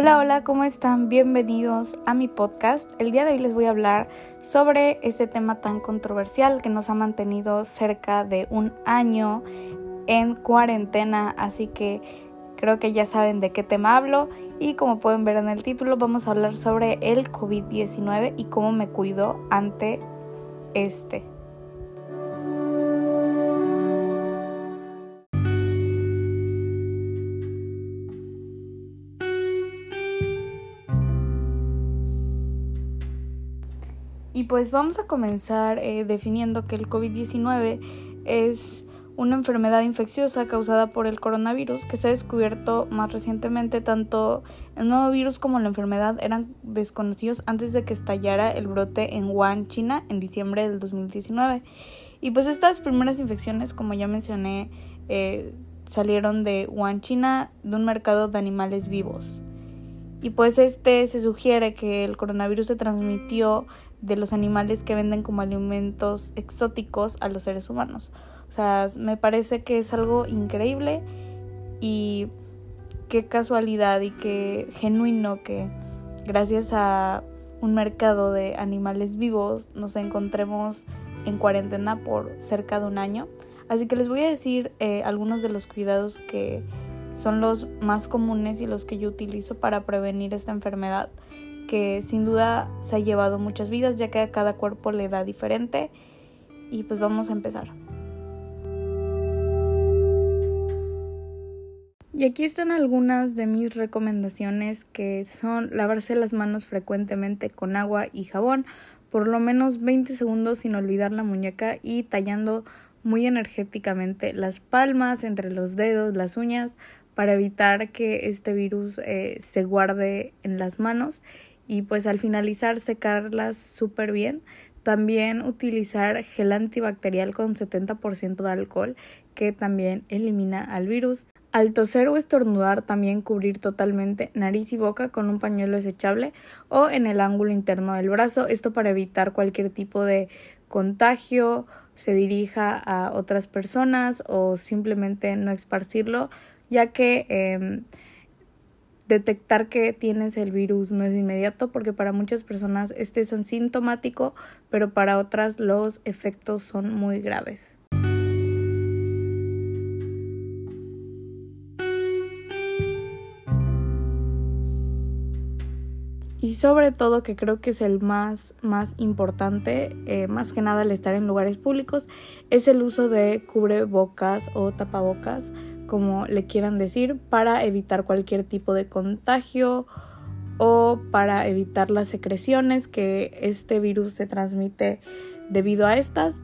Hola, hola, ¿cómo están? Bienvenidos a mi podcast. El día de hoy les voy a hablar sobre este tema tan controversial que nos ha mantenido cerca de un año en cuarentena, así que creo que ya saben de qué tema hablo y como pueden ver en el título vamos a hablar sobre el COVID-19 y cómo me cuido ante este. Y pues vamos a comenzar eh, definiendo que el COVID-19 es una enfermedad infecciosa causada por el coronavirus que se ha descubierto más recientemente. Tanto el nuevo virus como la enfermedad eran desconocidos antes de que estallara el brote en Wuhan, China, en diciembre del 2019. Y pues estas primeras infecciones, como ya mencioné, eh, salieron de Wuhan, China, de un mercado de animales vivos. Y pues este se sugiere que el coronavirus se transmitió de los animales que venden como alimentos exóticos a los seres humanos. O sea, me parece que es algo increíble y qué casualidad y qué genuino que gracias a un mercado de animales vivos nos encontremos en cuarentena por cerca de un año. Así que les voy a decir eh, algunos de los cuidados que son los más comunes y los que yo utilizo para prevenir esta enfermedad que sin duda se ha llevado muchas vidas ya que a cada cuerpo le da diferente y pues vamos a empezar. Y aquí están algunas de mis recomendaciones que son lavarse las manos frecuentemente con agua y jabón, por lo menos 20 segundos sin olvidar la muñeca y tallando muy energéticamente las palmas, entre los dedos, las uñas, para evitar que este virus eh, se guarde en las manos y pues al finalizar secarlas súper bien. También utilizar gel antibacterial con 70% de alcohol que también elimina al virus. Al toser o estornudar también cubrir totalmente nariz y boca con un pañuelo desechable o en el ángulo interno del brazo, esto para evitar cualquier tipo de contagio, se dirija a otras personas o simplemente no esparcirlo, ya que eh, detectar que tienes el virus no es inmediato porque para muchas personas este es asintomático, pero para otras los efectos son muy graves. Y sobre todo, que creo que es el más, más importante, eh, más que nada al estar en lugares públicos, es el uso de cubrebocas o tapabocas como le quieran decir, para evitar cualquier tipo de contagio o para evitar las secreciones que este virus se transmite debido a estas.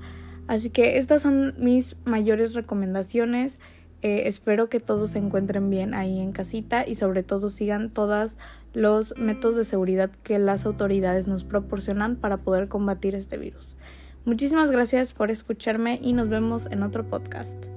Así que estas son mis mayores recomendaciones. Eh, espero que todos se encuentren bien ahí en casita y sobre todo sigan todos los métodos de seguridad que las autoridades nos proporcionan para poder combatir este virus. Muchísimas gracias por escucharme y nos vemos en otro podcast.